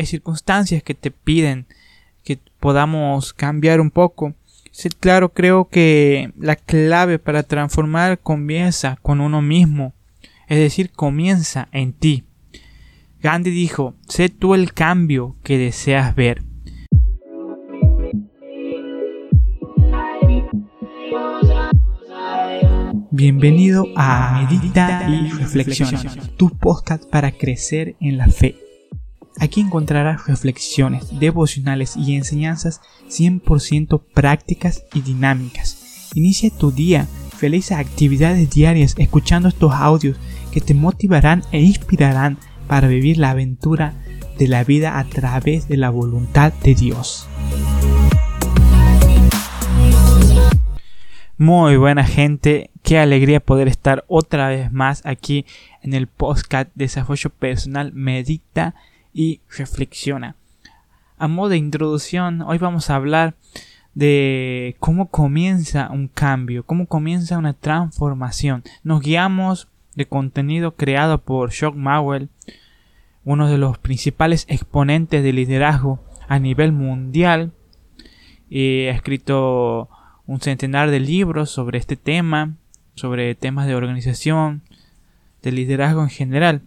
hay circunstancias que te piden que podamos cambiar un poco. Sí, claro, creo que la clave para transformar comienza con uno mismo, es decir, comienza en ti. Gandhi dijo, sé tú el cambio que deseas ver. Bienvenido a Medita y Reflexiona, tu podcast para crecer en la fe. Aquí encontrarás reflexiones, devocionales y enseñanzas 100% prácticas y dinámicas. Inicia tu día, felices actividades diarias escuchando estos audios que te motivarán e inspirarán para vivir la aventura de la vida a través de la voluntad de Dios. Muy buena gente, qué alegría poder estar otra vez más aquí en el podcast Desarrollo Personal Medita y reflexiona. A modo de introducción, hoy vamos a hablar de cómo comienza un cambio, cómo comienza una transformación. Nos guiamos de contenido creado por Shock Mowell, uno de los principales exponentes de liderazgo a nivel mundial. Y ha escrito un centenar de libros sobre este tema, sobre temas de organización, de liderazgo en general.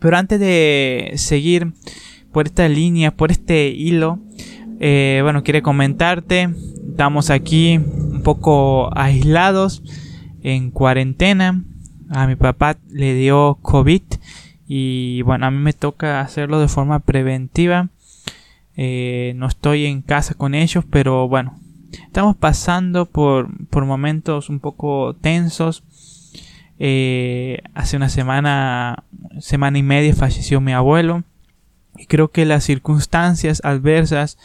Pero antes de seguir por esta línea, por este hilo, eh, bueno, quiere comentarte, estamos aquí un poco aislados, en cuarentena. A mi papá le dio COVID y bueno, a mí me toca hacerlo de forma preventiva. Eh, no estoy en casa con ellos, pero bueno, estamos pasando por, por momentos un poco tensos eh, hace una semana, semana y media falleció mi abuelo. Y creo que las circunstancias adversas,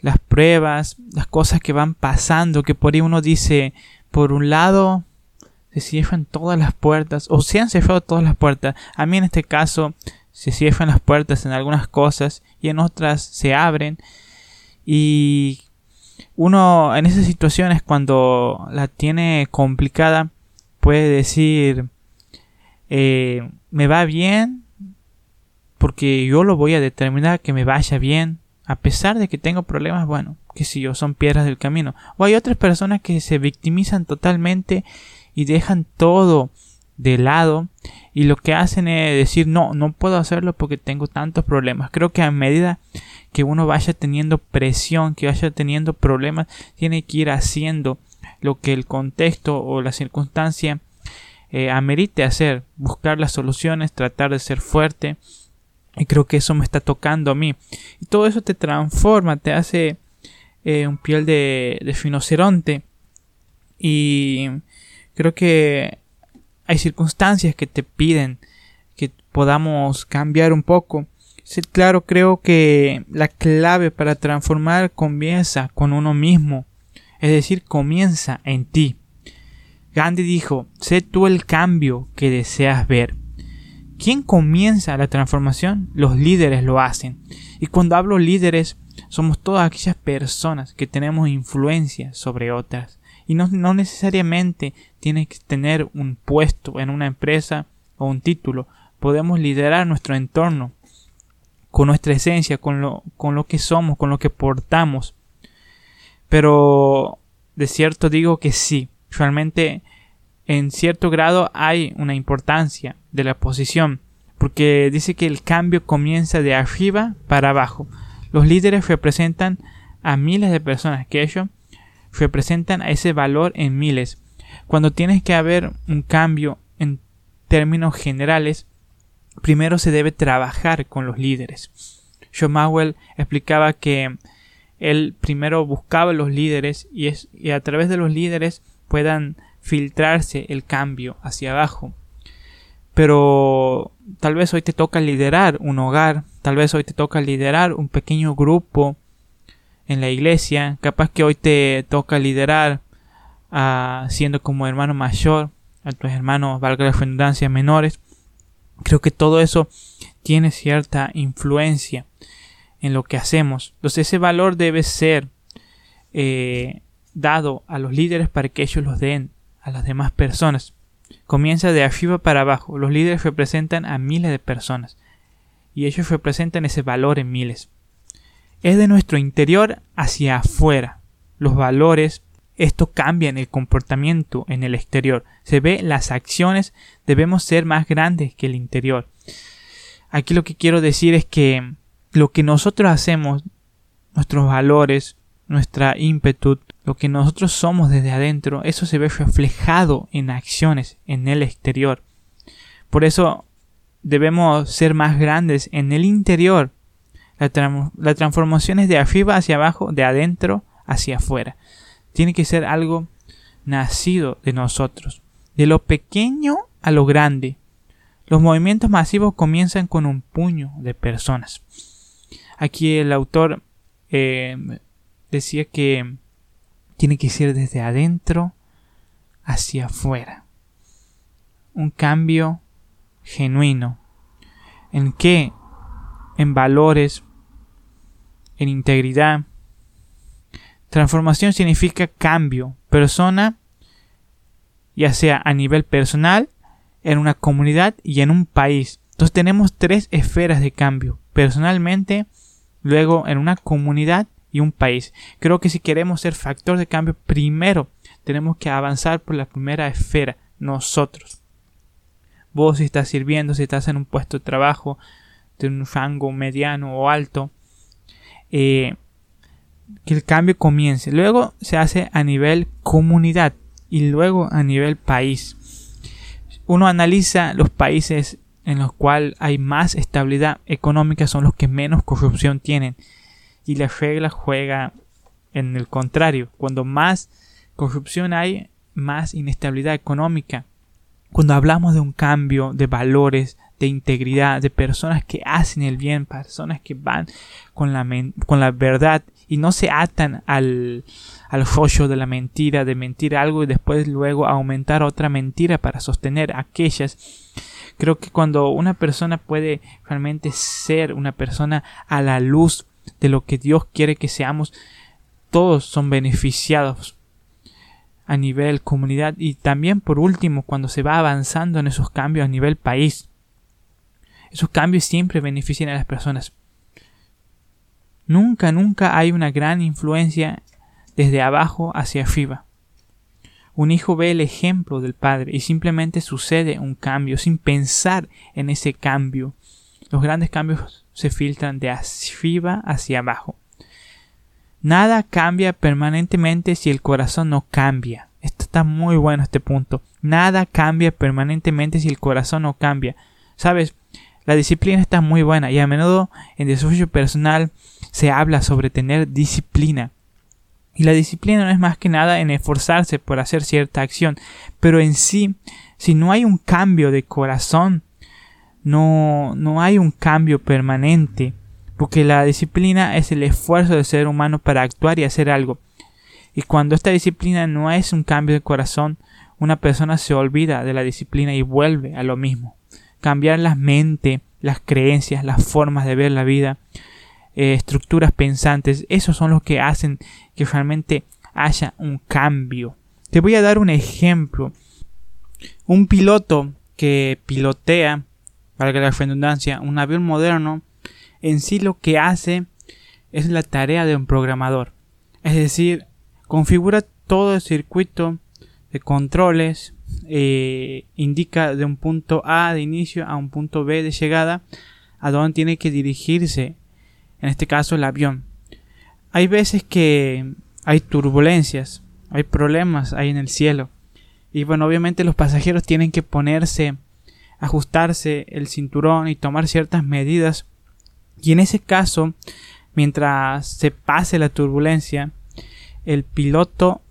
las pruebas, las cosas que van pasando, que por ahí uno dice, por un lado, se cierran todas las puertas, o se han cerrado todas las puertas. A mí en este caso, se cierran las puertas en algunas cosas y en otras se abren. Y uno en esas situaciones cuando la tiene complicada, puede decir, eh, me va bien porque yo lo voy a determinar que me vaya bien, a pesar de que tengo problemas, bueno, que si yo son piedras del camino. O hay otras personas que se victimizan totalmente y dejan todo de lado y lo que hacen es decir no, no puedo hacerlo porque tengo tantos problemas. Creo que a medida que uno vaya teniendo presión, que vaya teniendo problemas, tiene que ir haciendo lo que el contexto o la circunstancia eh, amerite hacer, buscar las soluciones, tratar de ser fuerte. Y creo que eso me está tocando a mí. Y todo eso te transforma, te hace eh, un piel de, de finoceronte. Y creo que hay circunstancias que te piden que podamos cambiar un poco. Sí, claro, creo que la clave para transformar comienza con uno mismo es decir, comienza en ti. Gandhi dijo, sé tú el cambio que deseas ver. ¿Quién comienza la transformación? Los líderes lo hacen. Y cuando hablo líderes, somos todas aquellas personas que tenemos influencia sobre otras. Y no, no necesariamente tienes que tener un puesto en una empresa o un título. Podemos liderar nuestro entorno con nuestra esencia, con lo, con lo que somos, con lo que portamos. Pero de cierto digo que sí, realmente en cierto grado hay una importancia de la posición, porque dice que el cambio comienza de arriba para abajo. Los líderes representan a miles de personas, que ellos representan a ese valor en miles. Cuando tienes que haber un cambio en términos generales, primero se debe trabajar con los líderes. John Mowell explicaba que él primero buscaba los líderes y, es, y a través de los líderes puedan filtrarse el cambio hacia abajo. Pero tal vez hoy te toca liderar un hogar, tal vez hoy te toca liderar un pequeño grupo en la iglesia, capaz que hoy te toca liderar a, siendo como hermano mayor a tus hermanos, valga la redundancia, menores. Creo que todo eso tiene cierta influencia en lo que hacemos. Entonces ese valor debe ser eh, dado a los líderes para que ellos los den a las demás personas. Comienza de arriba para abajo. Los líderes representan a miles de personas. y ellos representan ese valor en miles. Es de nuestro interior hacia afuera. Los valores, esto cambia en el comportamiento en el exterior. Se ve las acciones, debemos ser más grandes que el interior. Aquí lo que quiero decir es que lo que nosotros hacemos, nuestros valores, nuestra ímpetu, lo que nosotros somos desde adentro, eso se ve reflejado en acciones en el exterior. Por eso debemos ser más grandes en el interior. La, transformación es de arriba hacia abajo, de adentro hacia afuera. Tiene que ser algo nacido de nosotros. De lo pequeño a lo grande. Los movimientos masivos comienzan con un puño de personas. Aquí el autor eh, decía que tiene que ser desde adentro hacia afuera. Un cambio genuino. ¿En qué? En valores, en integridad. Transformación significa cambio, persona, ya sea a nivel personal, en una comunidad y en un país. Entonces tenemos tres esferas de cambio. Personalmente, luego en una comunidad y un país. Creo que si queremos ser factor de cambio, primero tenemos que avanzar por la primera esfera, nosotros. Vos si estás sirviendo, si estás en un puesto de trabajo de un rango mediano o alto, eh, que el cambio comience. Luego se hace a nivel comunidad y luego a nivel país. Uno analiza los países en los cuales hay más estabilidad económica son los que menos corrupción tienen y la regla juega en el contrario. Cuando más corrupción hay, más inestabilidad económica. Cuando hablamos de un cambio de valores, de integridad, de personas que hacen el bien, personas que van con la, con la verdad y no se atan al, al rollo de la mentira, de mentir algo y después luego aumentar otra mentira para sostener aquellas. Creo que cuando una persona puede realmente ser una persona a la luz de lo que Dios quiere que seamos, todos son beneficiados a nivel comunidad y también por último cuando se va avanzando en esos cambios a nivel país. Esos cambios siempre benefician a las personas. Nunca, nunca hay una gran influencia desde abajo hacia arriba. Un hijo ve el ejemplo del padre y simplemente sucede un cambio sin pensar en ese cambio. Los grandes cambios se filtran de arriba hacia abajo. Nada cambia permanentemente si el corazón no cambia. Esto está muy bueno este punto. Nada cambia permanentemente si el corazón no cambia. Sabes, la disciplina está muy buena y a menudo en desarrollo personal se habla sobre tener disciplina. Y la disciplina no es más que nada en esforzarse por hacer cierta acción, pero en sí, si no hay un cambio de corazón, no, no hay un cambio permanente, porque la disciplina es el esfuerzo del ser humano para actuar y hacer algo. Y cuando esta disciplina no es un cambio de corazón, una persona se olvida de la disciplina y vuelve a lo mismo. Cambiar la mente, las creencias, las formas de ver la vida, eh, estructuras pensantes, esos son los que hacen que realmente haya un cambio. Te voy a dar un ejemplo. Un piloto que pilotea valga la redundancia, un avión moderno en sí lo que hace es la tarea de un programador. Es decir, configura todo el circuito de controles, eh, indica de un punto A de inicio a un punto B de llegada a dónde tiene que dirigirse, en este caso el avión. Hay veces que hay turbulencias, hay problemas ahí en el cielo. Y bueno, obviamente los pasajeros tienen que ponerse ajustarse el cinturón y tomar ciertas medidas. Y en ese caso, mientras se pase la turbulencia, el piloto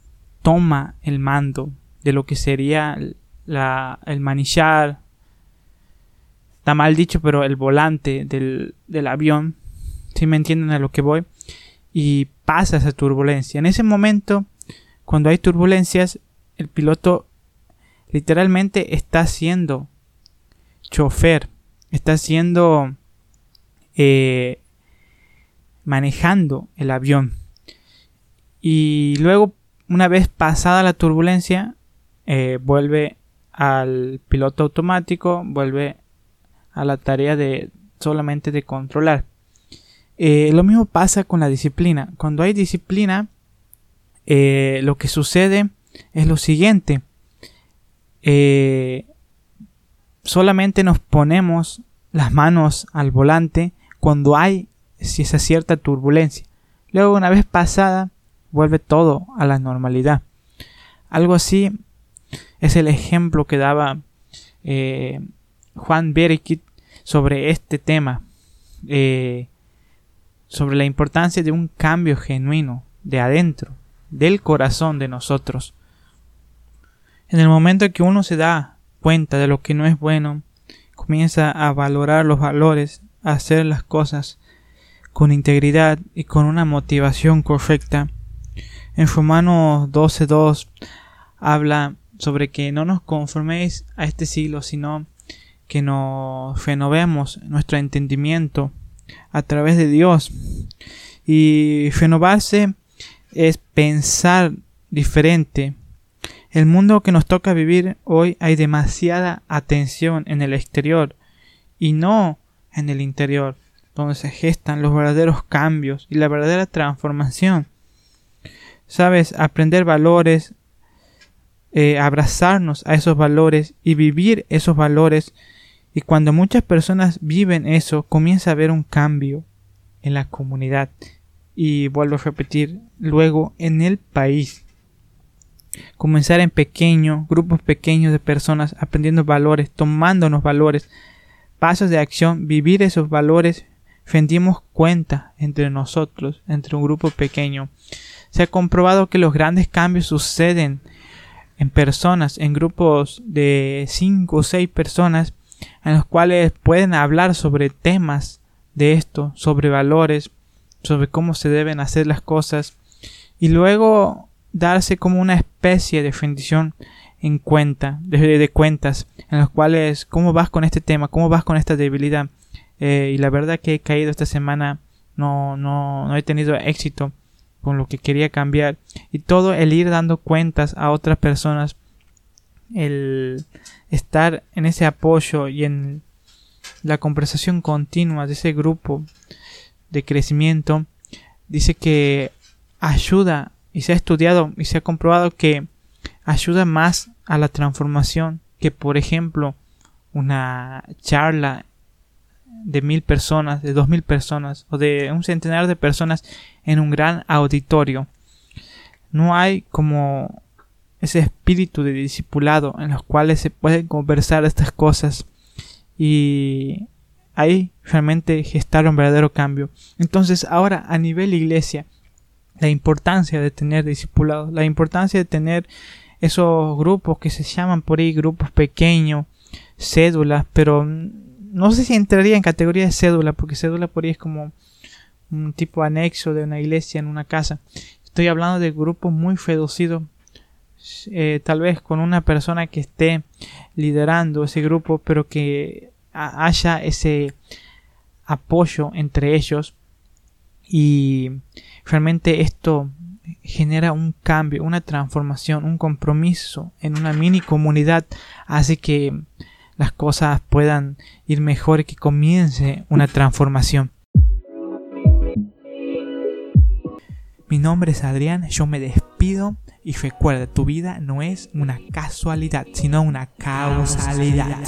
toma el mando de lo que sería la, el manillar, está mal dicho, pero el volante del, del avión, si me entienden a lo que voy, y pasa esa turbulencia. En ese momento, cuando hay turbulencias, el piloto literalmente está haciendo chofer, está haciendo eh, manejando el avión. Y luego, una vez pasada la turbulencia, eh, vuelve al piloto automático, vuelve a la tarea de solamente de controlar. Eh, lo mismo pasa con la disciplina. Cuando hay disciplina, eh, lo que sucede es lo siguiente. Eh, solamente nos ponemos las manos al volante cuando hay si esa cierta turbulencia. Luego, una vez pasada, vuelve todo a la normalidad. Algo así es el ejemplo que daba Juan Berekit sobre este tema sobre la importancia de un cambio genuino de adentro, del corazón de nosotros. En el momento que uno se da cuenta de lo que no es bueno, comienza a valorar los valores, a hacer las cosas con integridad y con una motivación correcta. En Romanos 12.2 habla sobre que no nos conforméis a este siglo, sino que nos renovemos nuestro entendimiento a través de Dios. Y renovarse es pensar diferente. El mundo que nos toca vivir hoy hay demasiada atención en el exterior y no en el interior, donde se gestan los verdaderos cambios y la verdadera transformación. Sabes, aprender valores, eh, abrazarnos a esos valores y vivir esos valores y cuando muchas personas viven eso, comienza a haber un cambio en la comunidad. Y vuelvo a repetir, luego en el país. Comenzar en pequeño, grupos pequeños de personas aprendiendo valores, tomándonos valores, pasos de acción, vivir esos valores, rendimos cuenta entre nosotros, entre un grupo pequeño. Se ha comprobado que los grandes cambios suceden en personas, en grupos de 5 o 6 personas en los cuales pueden hablar sobre temas de esto, sobre valores, sobre cómo se deben hacer las cosas y luego darse como una especie de rendición en cuenta, de, cuentas, en los cuales cómo vas con este tema, cómo vas con esta debilidad. Eh, y la verdad que he caído esta semana, no, no, no he tenido éxito con lo que quería cambiar. Y todo el ir dando cuentas a otras personas, el estar en ese apoyo y en la conversación continua de ese grupo de crecimiento, dice que ayuda y se ha estudiado y se ha comprobado que ayuda más a la transformación que por ejemplo una charla de mil personas, de dos mil personas o de un centenar de personas en un gran auditorio. No hay como ese espíritu de discipulado en los cuales se pueden conversar estas cosas y ahí realmente gestar un verdadero cambio. Entonces ahora a nivel iglesia, la importancia de tener discipulados, la importancia de tener esos grupos que se llaman por ahí grupos pequeños, cédulas, pero no sé si entraría en categoría de cédula, porque cédula por ahí es como un tipo anexo de una iglesia en una casa. Estoy hablando de grupos muy reducidos eh, tal vez con una persona que esté liderando ese grupo, pero que haya ese apoyo entre ellos y realmente esto genera un cambio, una transformación, un compromiso en una mini comunidad, hace que las cosas puedan ir mejor y que comience una transformación. Mi nombre es Adrián, yo me despido y recuerda, tu vida no es una casualidad, sino una causalidad.